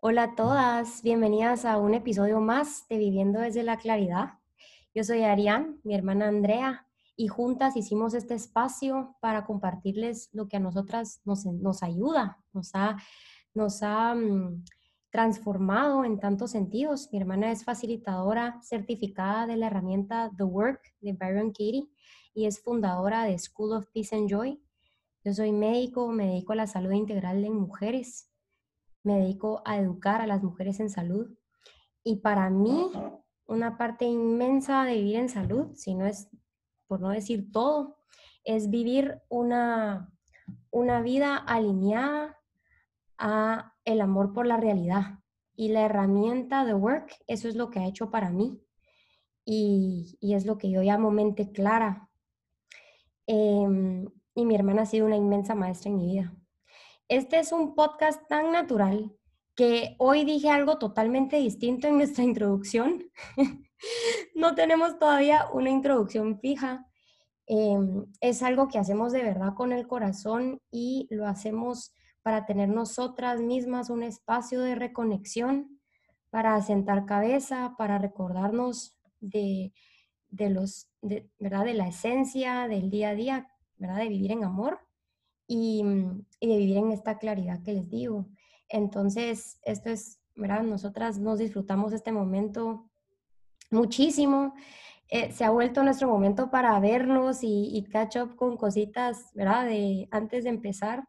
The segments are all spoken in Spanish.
Hola a todas, bienvenidas a un episodio más de Viviendo desde la Claridad. Yo soy Arián, mi hermana Andrea, y juntas hicimos este espacio para compartirles lo que a nosotras nos, nos ayuda, nos ha, nos ha mm, transformado en tantos sentidos. Mi hermana es facilitadora certificada de la herramienta The Work de Byron Katie y es fundadora de School of Peace and Joy. Yo soy médico, me dedico a la salud integral de mujeres me dedico a educar a las mujeres en salud. Y para mí, una parte inmensa de vivir en salud, si no es, por no decir todo, es vivir una, una vida alineada a el amor por la realidad. Y la herramienta de Work, eso es lo que ha hecho para mí. Y, y es lo que yo llamo mente clara. Em, y mi hermana ha sido una inmensa maestra en mi vida. Este es un podcast tan natural que hoy dije algo totalmente distinto en nuestra introducción. no tenemos todavía una introducción fija. Em, es algo que hacemos de verdad con el corazón y lo hacemos para tener nosotras mismas un espacio de reconexión, para sentar cabeza, para recordarnos de, los, ¿verdad? de la esencia del día a día, ¿verdad? de vivir en amor Mm, y, de vivir en esta claridad que les digo. Entonces, esto es, ¿verdad? Nosotras nos disfrutamos este momento muchísimo. Eh, se ha vuelto nuestro momento para vernos y, y, catch up con cositas, ¿verdad? De, antes de empezar,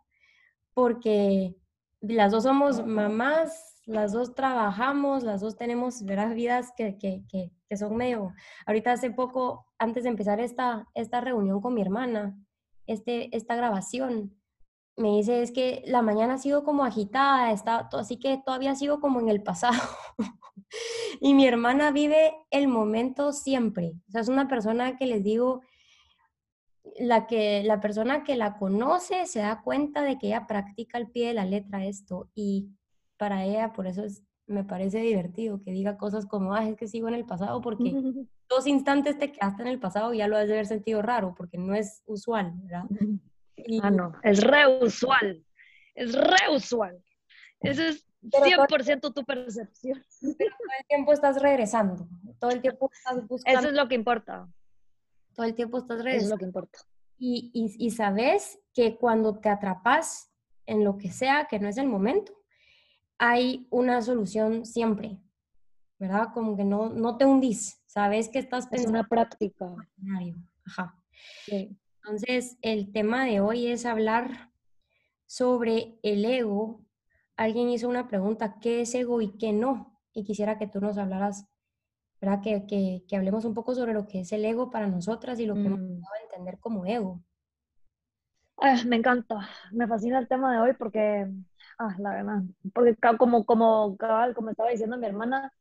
porque las dos somos mamás, las dos trabajamos, las dos tenemos, ¿verdad? Vidas que, que, que, que son medio... Ahorita hace poco, antes de empezar esta, esta reunión con mi hermana, este, esta grabación, me dice es que la mañana ha sido como agitada, está, así que todavía sigo como en el pasado. y mi hermana vive el momento siempre. O sea, es una persona que les digo, la, que, la persona que la conoce se da cuenta de que ella practica al pie de la letra esto. Y para ella, por eso es, me parece divertido que diga cosas como, ah, es que sigo en el pasado, porque dos instantes te quedaste en el pasado y ya lo has de haber sentido raro, porque no es usual, ¿verdad? Ah, no, es re usual, es re usual. Ese es 100% tu percepción. todo el tiempo estás regresando, todo el tiempo estás buscando. Eso es lo que importa. Todo el tiempo estás regresando. Eso es lo que importa. Y, y, y sabes que cuando te atrapas en lo que sea, que no es el momento, hay una solución siempre, ¿verdad? Como que no, no te hundís, sabes que estás pensando. Es una práctica. Ajá. Entonces, el tema de hoy es hablar sobre el ego. Alguien hizo una pregunta, ¿qué es ego y qué no? Y quisiera que tú nos hablaras, ¿verdad? Que, que, que hablemos un poco sobre lo que es el ego para nosotras y lo que hemos mm. entender como ego. me encanta, me fascina el tema de hoy porque Ah, la verdad. Porque como, como, como estaba diciendo mi hermana,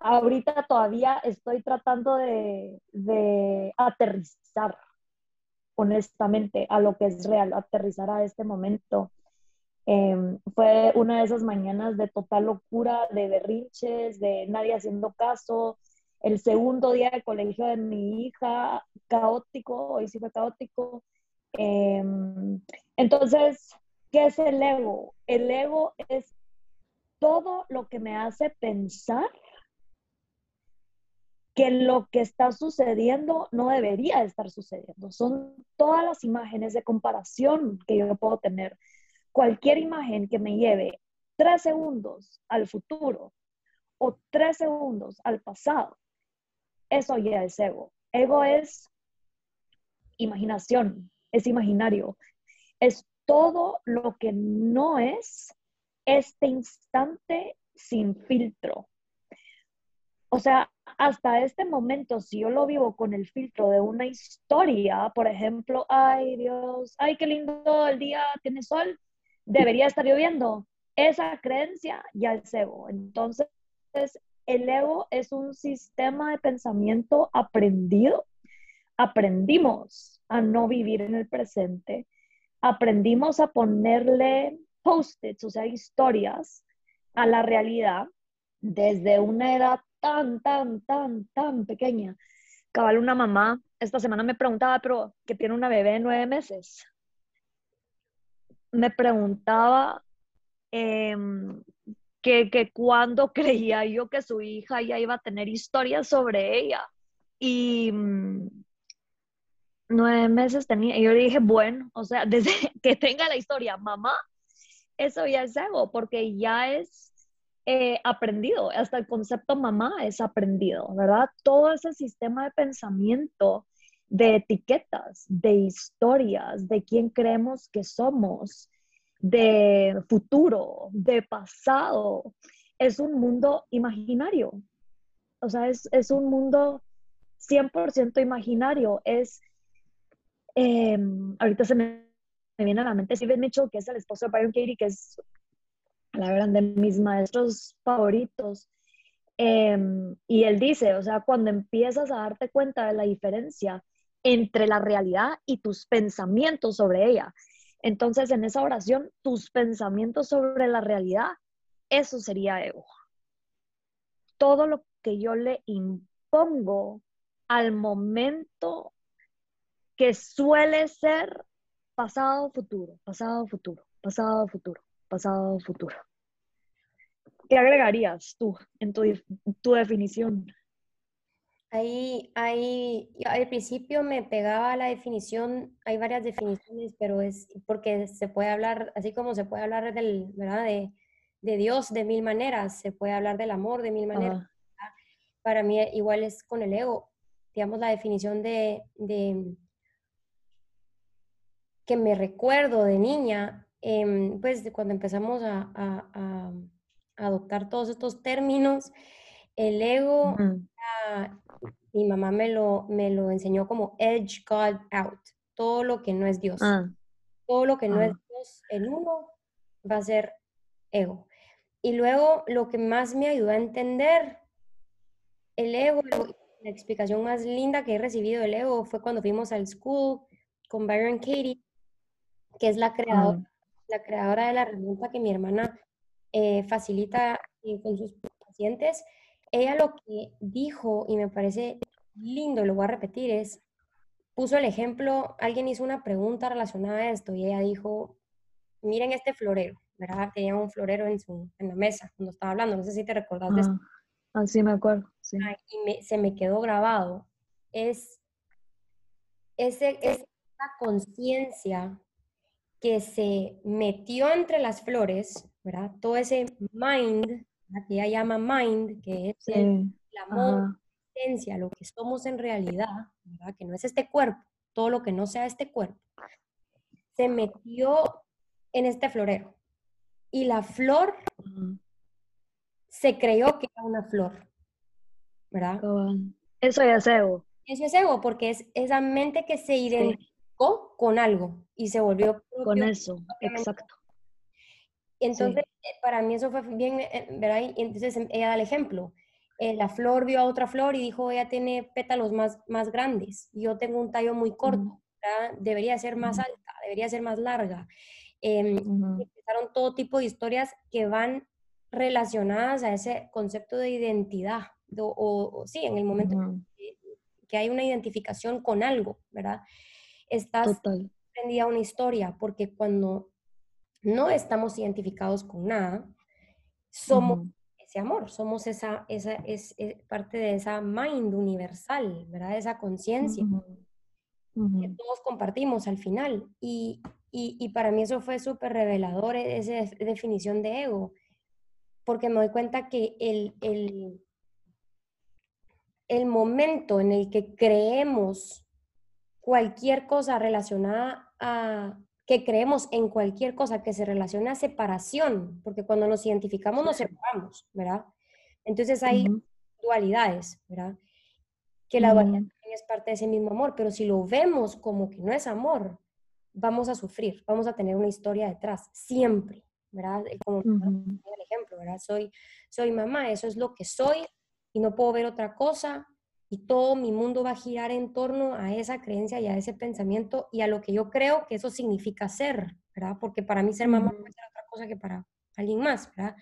ahorita todavía estoy tratando de, de, aterrizar, honestamente, a lo que es real, aterrizar a este momento. Em, fue una de esas mañanas de total locura, de berrinches, de nadie haciendo caso. El segundo día de colegio de mi hija, caótico, hoy sí fue caótico. Em, entonces, ¿qué es el ego? El ego es todo lo que me hace pensar que lo que está sucediendo no debería estar sucediendo. Son todas las imágenes de comparación que yo puedo tener. Cualquier imagen que me lleve tres segundos al futuro o tres segundos al pasado, eso ya es ego. Ego es imaginación, es imaginario, es todo lo que no es este instante sin filtro. O sea, hasta este momento, si yo lo vivo con el filtro de una historia, por ejemplo, ay Dios, ay qué lindo el día, tiene sol, debería estar lloviendo. Esa creencia ya es ego. Entonces, el ego es un sistema de pensamiento aprendido. Aprendimos a no vivir en el presente, aprendimos a ponerle post-its, o sea, historias a la realidad desde una edad tan, tan, tan, tan pequeña. Cabal, una mamá esta semana me preguntaba, pero que tiene una bebé de nueve meses. Me preguntaba em, que, que cuando creía yo que su hija ya iba a tener historias sobre ella. Y mm, nueve meses tenía, y yo le dije, bueno, o sea, desde que tenga la historia, mamá, eso ya es ego, porque ya es eh, aprendido, hasta el concepto mamá es aprendido, ¿verdad? Todo ese sistema de pensamiento, de etiquetas, de historias, de quién creemos que somos, de futuro, de pasado, es un mundo imaginario. O sea, es, es un mundo 100% imaginario. Es, em, ahorita se me, viene a la mente Steven Mitchell, que es el esposo de Byron Katie, que es la verdad, de mis maestros favoritos. Em, y él dice, o sea, cuando empiezas a darte cuenta de la diferencia entre la realidad y tus pensamientos sobre ella. Entonces, en esa oración, tus pensamientos sobre la realidad, eso sería ego. Todo lo que yo le impongo al momento que suele ser pasado, futuro, pasado, futuro, pasado, futuro pasado, futuro. ¿Qué agregarías tú en tu, tu definición? Ahí, ahí, al principio me pegaba la definición, hay varias definiciones, pero es porque se puede hablar, así como se puede hablar del, ¿verdad? De, de Dios de mil maneras, se puede hablar del amor de mil maneras. Para mí igual es con el ego, digamos la definición de, de que me recuerdo de niña Em, pues cuando empezamos a, adoptar todos estos términos, el ego, mi mamá me lo, me lo enseñó como edge God out, todo lo que no es Dios. Ah. Todo lo que no es Dios en uno va a ser ego. Y luego lo que más me ayudó a entender el ego, la explicación más linda que he recibido del ego fue cuando fuimos al school con Byron Katie, que es la creadora la creadora de la herramienta que mi hermana eh, facilita eh, con sus pacientes, ella lo que dijo, y me parece lindo, lo voy a repetir, es, puso el ejemplo, alguien hizo una pregunta relacionada a esto y ella dijo, miren este florero, ¿verdad? Tenía un florero en, su, en la mesa cuando estaba hablando, no sé si te recordás de. Así ah, me acuerdo, sí. y se me quedó grabado. Es, ese, esa conciencia que se metió entre las flores, ¿verdad? Todo ese mind, que ella llama mind, que es el, amor, la esencia, lo que somos en realidad, ¿verdad? Que no es este cuerpo, todo lo que no sea este cuerpo, se metió en este florero. Y la flor se creyó que era una flor, ¿verdad? Eso es ego. Eso es ego, porque es esa mente que se identifica con algo y se volvió con eso, exacto. Entonces, eh, para mí eso fue bien, eh, ¿verdad? Y entonces em, ella da el ejemplo. Eh, la flor vio a otra flor y dijo, ella tiene pétalos más, más grandes, yo tengo un tallo muy corto, debería ser más alta, debería ser más larga. Em, empezaron todo tipo de historias que van relacionadas a ese concepto de identidad, o, sí, en el momento que, que, hay una identificación con algo, ¿verdad? Estás prendida a una historia, porque cuando no estamos identificados con nada, somos ese amor, somos esa, esa es, parte de esa mind universal, ¿verdad? Esa conciencia que todos compartimos al final. Y, y, para mí eso fue súper revelador, e, esa definición de ego, porque me doy cuenta que el, el, el momento en el que creemos cualquier cosa relacionada a que creemos en cualquier cosa que se relaciona a separación, porque cuando nos identificamos nos separamos, ¿verdad? Entonces hay dualidades, ¿verdad? Que la dualidad también es parte de ese mismo amor, pero si lo vemos como que no es amor, vamos a sufrir, vamos a tener una historia detrás, siempre, ¿verdad? Como el ejemplo, ¿verdad? Soy, soy mamá, eso es lo que soy y no puedo ver otra cosa, y todo mi mundo va a girar en torno a esa creencia y a ese pensamiento y a lo que yo creo que eso significa ser, ¿verdad? Porque para mí ser mamá puede ser otra cosa que para alguien más, ¿verdad?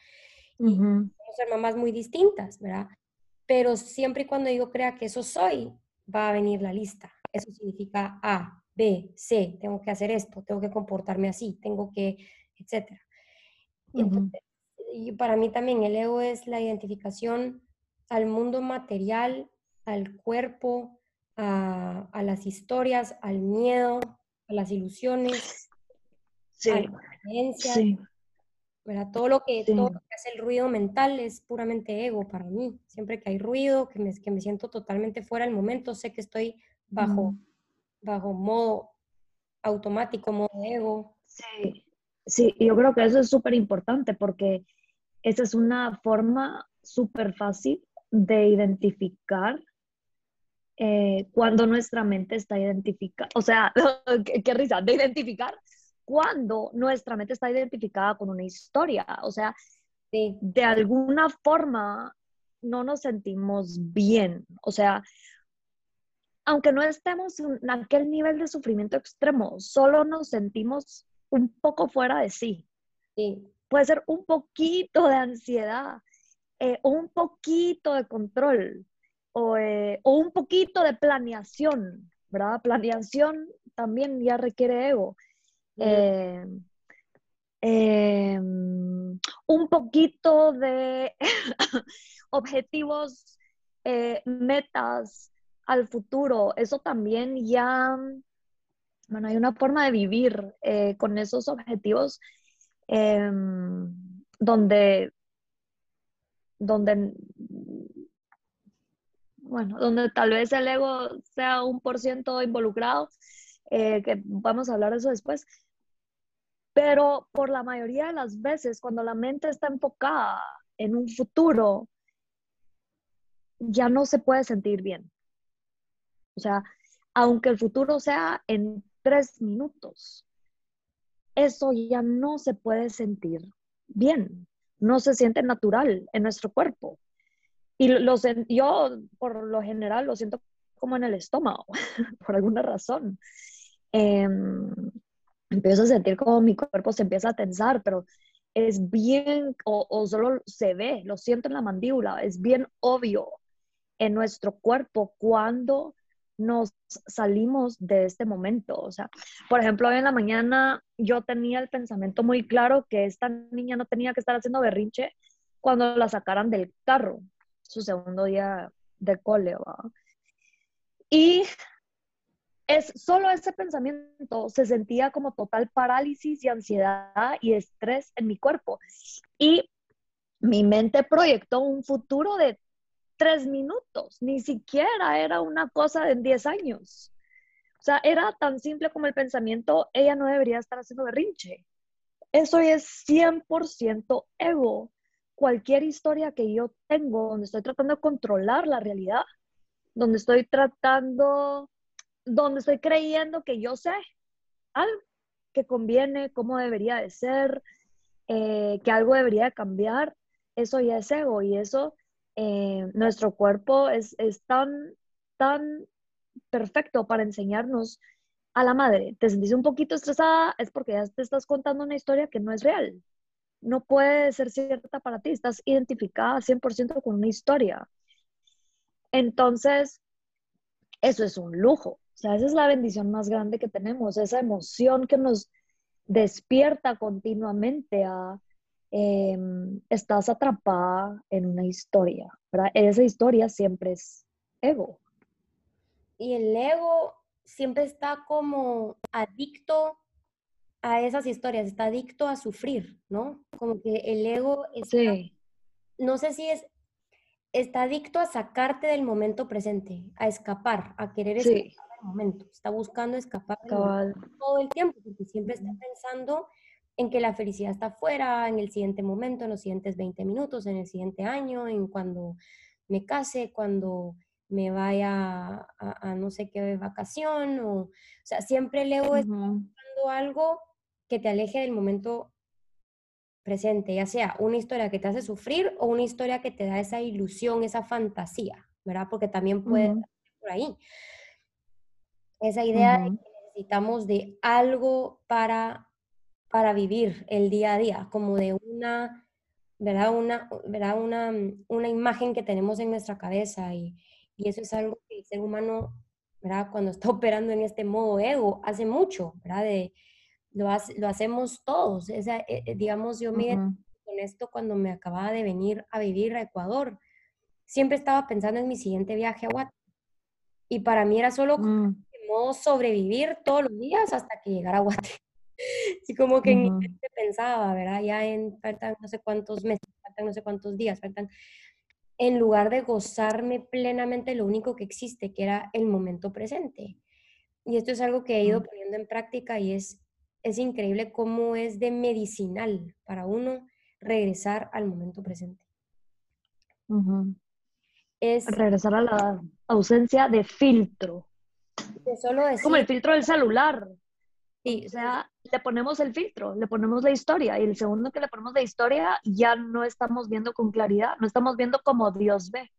Y ser mamás muy distintas, ¿verdad? Pero siempre y cuando yo crea que eso soy, va a venir la lista. Eso significa A, B, C, tengo que hacer esto, tengo que comportarme así, tengo que, etcétera. y para mí también el ego es la identificación al mundo material, al cuerpo, a, las historias, al miedo, a las ilusiones, a las creencias. Todo, lo que, todo lo que hace el ruido mental es puramente ego para mí. Siempre que hay ruido, que me, que me siento totalmente fuera del momento, sé que estoy bajo, mm. bajo modo automático, modo ego. Sí, sí, yo creo que eso es súper importante porque esa es una forma súper fácil de identificar eh, cuando nuestra mente está identificada, o sea, qué, risa, de identificar cuando nuestra mente está identificada con una historia, o sea, de, de alguna forma no nos sentimos bien, o sea, aunque no estemos en aquel nivel de sufrimiento extremo, solo nos sentimos un poco fuera de sí. Puede ser un poquito de ansiedad, eh, un poquito de control, eh, o, un poquito de planeación, ¿verdad? Planeación también ya requiere ego. Eh, em, un poquito de objetivos, metas al futuro, eso también ya, bueno, hay una forma de vivir con esos objetivos em, donde donde, bueno, donde tal vez el ego sea un por ciento involucrado, eh, que vamos a hablar de eso después. Pero por la mayoría de las veces, cuando la mente está enfocada en un futuro, ya no se puede sentir bien. O sea, aunque el futuro sea en tres minutos, eso ya no se puede sentir bien no se siente natural en nuestro cuerpo. Y lo, yo, por lo general, lo siento como en el estómago, por alguna razón. Em, empiezo a sentir como mi cuerpo se empieza a tensar, pero es bien, o, o, solo se ve, lo siento en la mandíbula, es bien obvio en nuestro cuerpo cuando nos salimos de este momento. O sea, por ejemplo, hoy en la mañana yo tenía el pensamiento muy claro que esta niña no tenía que estar haciendo berrinche cuando la sacaran del carro, su segundo día de cole. Y es solo ese pensamiento se sentía como total parálisis y ansiedad y estrés en mi cuerpo. Y mi mente proyectó un futuro de tres minutos, ni siquiera era una cosa de 10 años. O sea, era tan simple como el pensamiento, ella no debería estar haciendo berrinche. Eso es 100% ego. Cualquier historia que yo tengo donde estoy tratando de controlar la realidad, donde estoy tratando, donde estoy creyendo que yo sé algo que conviene, cómo debería de ser, eh, que algo debería de cambiar, eso ya es ego y eso eh, nuestro cuerpo es, tan, tan perfecto para enseñarnos a la madre, te sentís un poquito estresada, es porque ya te estás contando una historia que no es real. No puede ser cierta para ti, estás identificada 100% con una historia. Entonces, eso es un lujo. O sea, esa es la bendición más grande que tenemos, esa emoción que nos despierta continuamente a, Em, estás atrapada en una historia, ¿verdad? Esa historia siempre es ego. Y el ego siempre está como adicto a esas historias, está adicto a sufrir, ¿no? Como que el ego sí. no sé si es, está adicto a sacarte del momento presente, a escapar, a querer escapar del momento, está buscando escapar todo el tiempo, porque siempre está pensando en que la felicidad está fuera, en el siguiente momento, en los siguientes 20 minutos, en el siguiente año, en cuando me case, cuando me vaya a, no sé qué vacación, o, o sea, siempre el ego está buscando algo que te aleje del momento presente, ya sea una historia que te hace sufrir o una historia que te da esa ilusión, esa fantasía, ¿verdad? Porque también puede estar por ahí. Esa idea de que necesitamos de algo para para vivir el día a día, como de una, ¿verdad? Una, ¿verdad? Una, una imagen que tenemos en nuestra cabeza y, y, eso es algo que el ser humano, ¿verdad? Cuando está operando en este modo ego, hace mucho, ¿verdad? De, lo, lo hacemos todos. Esa, eh, eh, digamos, yo me con esto cuando me acababa de venir a vivir a Ecuador. Siempre estaba pensando en mi siguiente viaje a Guatemala. Y para mí era solo mm. sobrevivir todos los días hasta que llegara a Guatemala. Y como que en mi pensaba, ¿verdad? Ya en faltan no sé cuántos meses, faltan no sé cuántos días, faltan en lugar de gozarme plenamente lo único que existe, que era el momento presente. Y esto es algo que he ido poniendo en práctica y es, es increíble cómo es de medicinal para uno regresar al momento presente. Es regresar a la ausencia de filtro. solo Como el filtro del celular. Sí, o sea, le ponemos el filtro, le ponemos la historia y el segundo que le ponemos la historia ya no estamos viendo con claridad, no estamos viendo como Dios ve.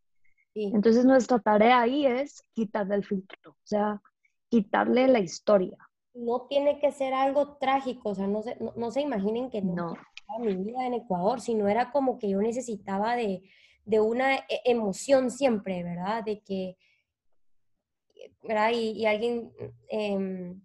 Entonces nuestra tarea ahí es quitarle el filtro, o sea, quitarle la historia. No tiene que ser algo trágico, o sea, no se, no, se imaginen que no, mi vida en Ecuador, sino era como que yo necesitaba de, de una e, emoción siempre, ¿verdad? De que, ¿verdad? Y, y alguien... Eh,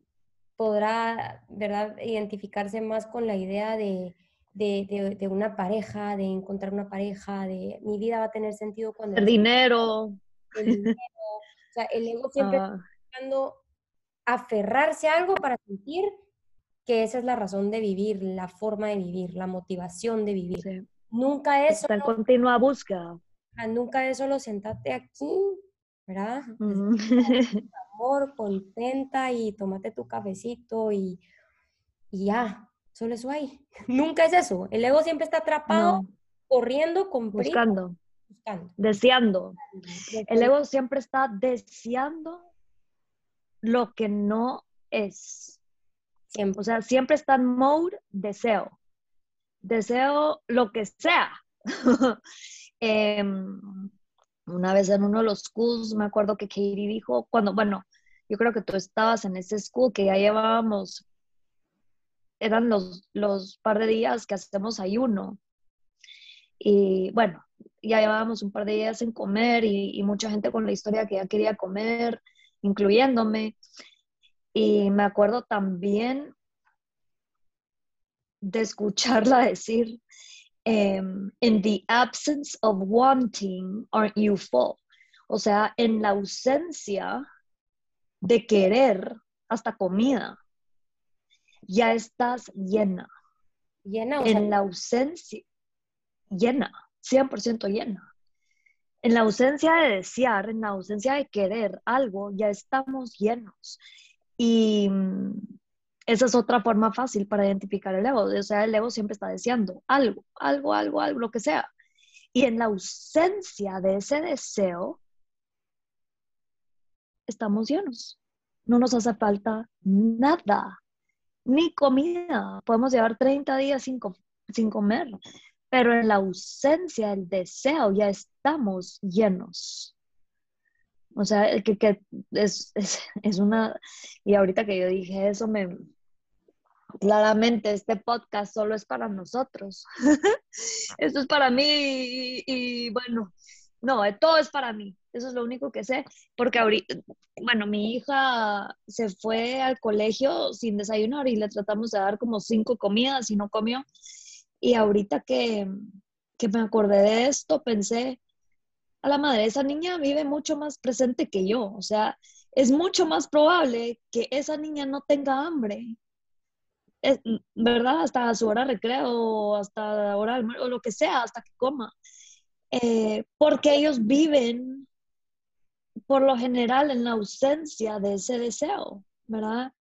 podrá, ¿verdad?, identificarse más con la idea de, de, de, una pareja, de encontrar una pareja, de mi vida va a tener sentido cuando... El dinero. El dinero. O sea, el ego siempre está ah. buscando aferrarse a algo para sentir que esa es la razón de vivir, la forma de vivir, la motivación de vivir. Nunca es... Está en continua búsqueda. Nunca es solo sentarte aquí, ¿verdad? contenta y tómate tu cafecito y, ya, solo eso ahí. Nunca es eso. El ego siempre está atrapado, corriendo, con buscando, buscando, deseando. El ego siempre está deseando lo que no es. Siempre. O sea, siempre está en mode deseo. Deseo lo que sea. Em, una vez en uno de los schools, me acuerdo que Katie dijo, cuando, bueno, yo creo que tú estabas en ese school que ya llevábamos, eran los, los par de días que hacemos ayuno. Y bueno, ya llevábamos un par de días sin comer y, y mucha gente con la historia que ya quería comer, incluyéndome. Y me acuerdo también de escucharla decir, em, in the absence of wanting, aren't you full? O sea, en la ausencia de querer hasta comida, ya estás llena. Llena. en la ausencia, llena, 100% llena. En la ausencia de desear, en la ausencia de querer algo, ya estamos llenos. Y mm, esa es otra forma fácil para identificar el ego. O sea, el ego siempre está deseando algo, algo, algo, algo, lo que sea. Y en la ausencia de ese deseo, estamos llenos. No nos hace falta nada, ni comida. Podemos llevar 30 días sin, sin comer, pero en la ausencia del deseo ya estamos llenos. O sea, que, que es, es, es, una... Y ahorita que yo dije eso, me... Claramente este podcast solo es para nosotros. Esto es para mí y, y bueno, no, todo es para mí. Eso es lo único que sé. Porque ahorita, bueno, mi hija se fue al colegio sin desayunar y le tratamos de dar como cinco comidas y no comió. Y ahorita que, que me acordé de esto, pensé, a la madre, esa niña vive mucho más presente que yo. O sea, es mucho más probable que esa niña no tenga hambre. ¿Verdad? Hasta su hora de recreo, hasta la hora o lo que sea, hasta que coma. Eh, porque ellos viven por lo general en la ausencia de ese deseo, ¿verdad?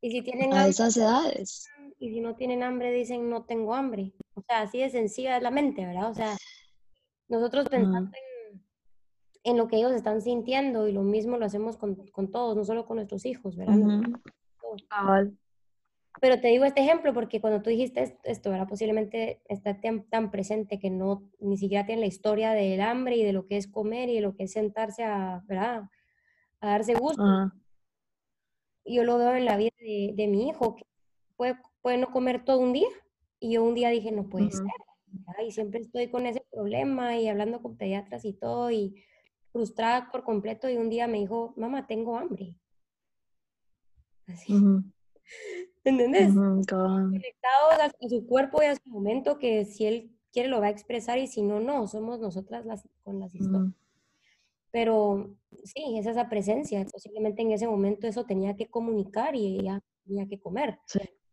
Y si tienen a esas edades. Y si no tienen hambre, dicen no tengo hambre. O sea, así de sencilla es la mente, ¿verdad? O sea, nosotros pensamos en, lo que ellos están sintiendo y lo mismo lo hacemos con, todos, no solo con nuestros hijos, ¿verdad? Pero te digo este ejemplo porque cuando tú dijiste esto, era posiblemente está tan, presente que no ni siquiera tiene la historia del hambre y de lo que es comer y de lo que es sentarse a, ¿verdad? a darse gusto. Yo lo veo en la vida de, mi hijo, que puede, puede, no comer todo un día. Y yo un día dije, no puede ser. Y siempre estoy con ese problema y hablando con pediatras y todo y frustrada por completo. Y un día me dijo, mamá, tengo hambre. Así. ¿Entendés? Conectados a, su cuerpo y a su momento que si él quiere lo va a expresar y si no, no, somos nosotras las con las historias. Pero sí, es esa presencia. Posiblemente en ese momento eso tenía que comunicar y ella tenía que comer.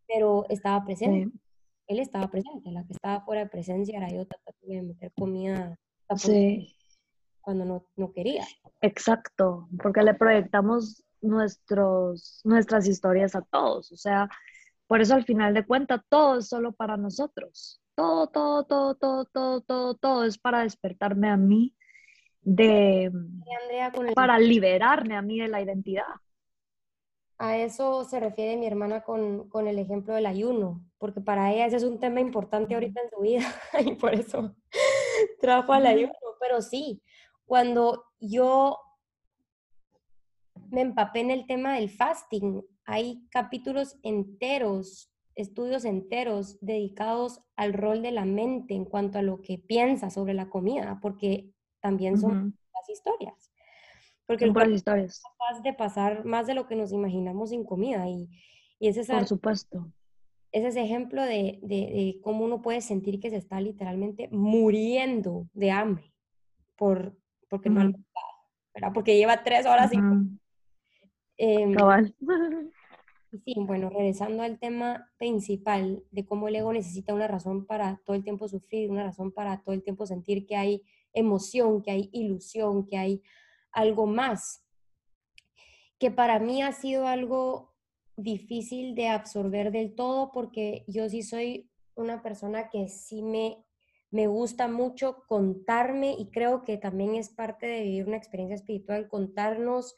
Pero estaba presente. Él estaba presente. La que estaba fuera de presencia era yo tratando de meter comida cuando no, no quería. Exacto, porque le proyectamos nuestros, nuestras historias a todos. O sea, por eso al final de cuentas todo es solo para nosotros. Todo, todo, todo, todo, todo, todo, todo es para despertarme a mí de... Para liberarme a mí de la identidad. A eso se refiere mi hermana con, con, el ejemplo del ayuno, porque para ella ese es un tema importante ahorita en su vida y por eso trajo al ayuno. Pero sí, cuando yo me empapé en el tema del fasting. Hay capítulos enteros, estudios enteros dedicados al rol de la mente en cuanto a lo que piensa sobre la comida, porque también son las historias. Porque el cuerpo historias. es capaz de pasar más de lo que nos imaginamos sin comida. Y, y ese es Por supuesto. Ese es ejemplo de, de, cómo uno puede sentir que se está literalmente muriendo de hambre por, porque no ¿verdad? Porque lleva tres horas sin Em, sí, bueno, regresando al tema principal de cómo el ego necesita una razón para todo el tiempo sufrir, una razón para todo el tiempo sentir que hay emoción, que hay ilusión, que hay algo más, que para mí ha sido algo difícil de absorber del todo porque yo sí soy una persona que sí me, me gusta mucho contarme y creo que también es parte de vivir una experiencia espiritual, contarnos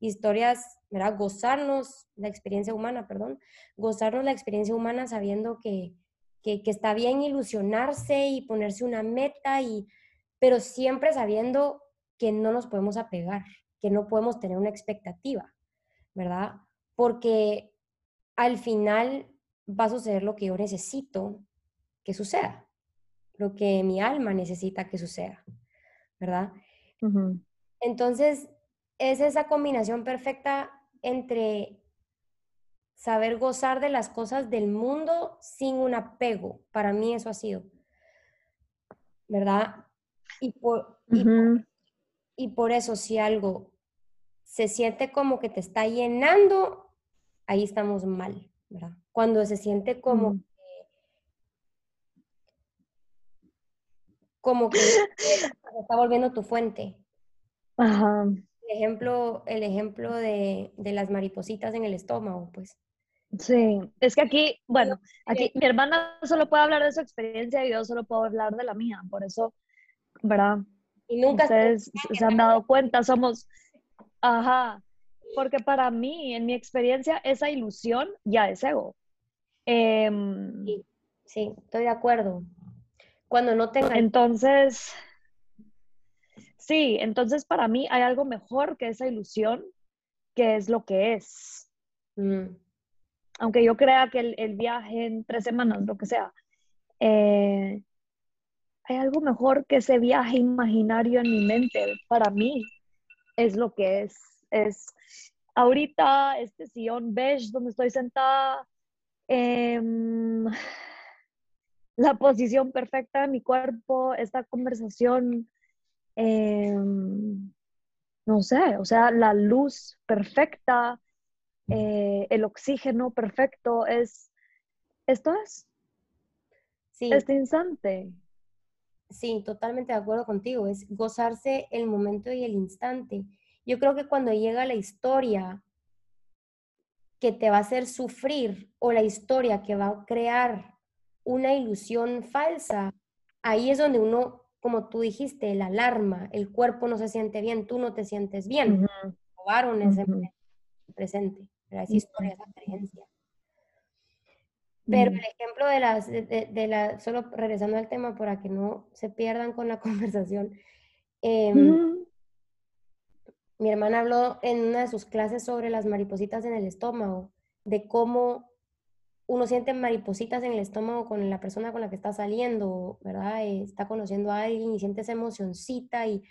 historias, ¿verdad? Gozarnos la experiencia humana, perdón, gozarnos la experiencia humana sabiendo que, que, está bien ilusionarse y ponerse una meta, y, pero siempre sabiendo que no nos podemos apegar, que no podemos tener una expectativa, ¿verdad? Porque al final va a suceder lo que yo necesito que suceda, lo que mi alma necesita que suceda, ¿verdad? Entonces, es esa combinación perfecta entre saber gozar de las cosas del mundo sin un apego. Para mí eso ha sido, ¿verdad? Y por, y, por, eso si algo se siente como que te está llenando, ahí estamos mal, ¿verdad? Cuando se siente como que, como que se está volviendo tu fuente. Ajá ejemplo, el ejemplo de, de, las maripositas en el estómago, pues. Sí, es que aquí, bueno, aquí mi hermana solo puede hablar de su experiencia y yo solo puedo hablar de la mía, por eso, ¿verdad? Y nunca ustedes se han dado cuenta, somos, ajá, porque para mí, en mi experiencia, esa ilusión ya es ego. Em, sí, sí, estoy de acuerdo. Cuando no tenga... Entonces, Sí, entonces para mí hay algo mejor que esa ilusión, que es lo que es. Mm. Aunque yo crea que el, viaje en tres semanas, lo que sea, eh, hay algo mejor que ese viaje imaginario en mi mente. Para mí es lo que es. Es ahorita este sillón beige donde estoy sentada, em, la posición perfecta de mi cuerpo, esta conversación Em, no sé, o sea, la luz perfecta, eh, el oxígeno perfecto, es, esto es, sí. este instante. Sí, totalmente de acuerdo contigo, es gozarse el momento y el instante. Yo creo que cuando llega la historia que te va a hacer sufrir o la historia que va a crear una ilusión falsa, ahí es donde uno como tú dijiste, la alarma, el cuerpo no se siente bien, tú no te sientes bien. Robaron ese presente, esa historia, esa creencia. Pero el ejemplo de las, de, la, solo regresando al tema para que no se pierdan con la conversación, em, mi hermana habló en una de sus clases sobre las maripositas en el estómago, de cómo uno siente maripositas en el estómago con la persona con la que está saliendo, ¿verdad? Eh, está conociendo a alguien y siente esa emocioncita y...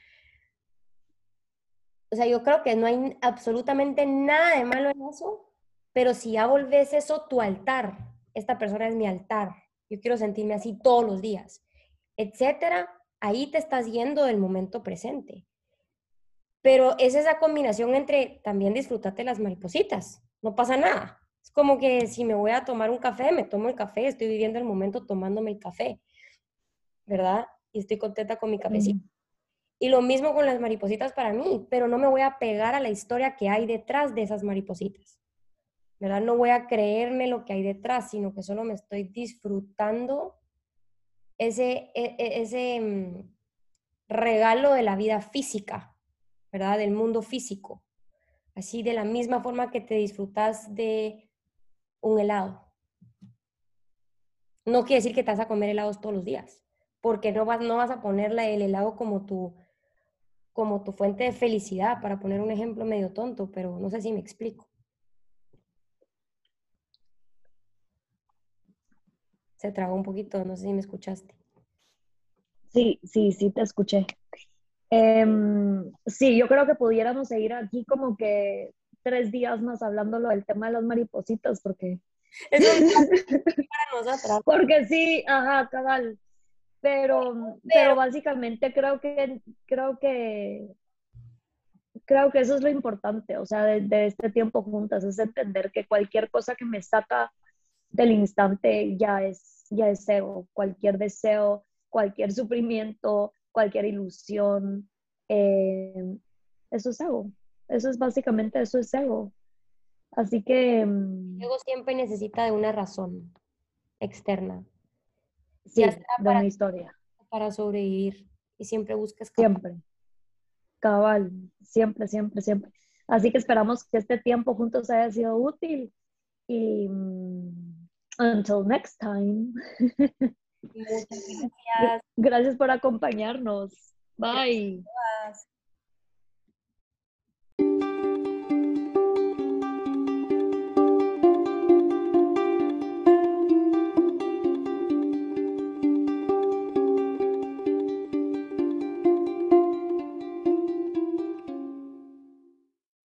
O sea, yo creo que no hay absolutamente nada de malo en eso, Pero si ya volvés eso tu altar, esta persona es mi altar, yo quiero sentirme así todos los días, etcétera, ahí te estás yendo del momento presente. Pero es esa combinación entre también disfrutarte las maripositas, no pasa nada. Es como que si me voy a tomar un café, me tomo el café, estoy viviendo el momento tomándome el café, ¿verdad? Y estoy contenta con mi cafecito. Y lo mismo con las maripositas para mí, pero no me voy a pegar a la historia que hay detrás de esas maripositas. ¿Verdad? No voy a creerme lo que hay detrás, sino que solo me estoy disfrutando ese, e, e, ese mm, regalo de la vida física, ¿verdad? Del mundo físico. Así de la misma forma que te disfrutas de un helado. No quiere decir que te vas a comer helados todos los días, porque no vas, no vas a ponerle el helado como tu, como tu fuente de felicidad, para poner un ejemplo medio tonto, pero no sé si me explico. Se tragó un poquito, no sé si me escuchaste. Sí, sí, sí, te escuché. Em, sí, yo creo que pudiéramos seguir aquí como que tres días más hablándolo del tema de las maripositas, porque... Porque sí, ajá, cabal. Pero, pero, básicamente creo que, creo que, creo que eso es lo importante, o sea, de, este tiempo juntas, es entender que cualquier cosa que me saca del instante ya es, ya es ego, cualquier deseo, cualquier sufrimiento, cualquier ilusión, eh, eso es ego, eso es básicamente, eso es ego. Así que... Mm, ego siempre necesita de una razón externa. Sí, de una historia. Para sobrevivir y siempre buscas... Siempre. Cabal, siempre, siempre, siempre. Así que esperamos que este tiempo juntos haya sido útil y mm, until next time. Muchas gracias. Gracias por acompañarnos. Bye.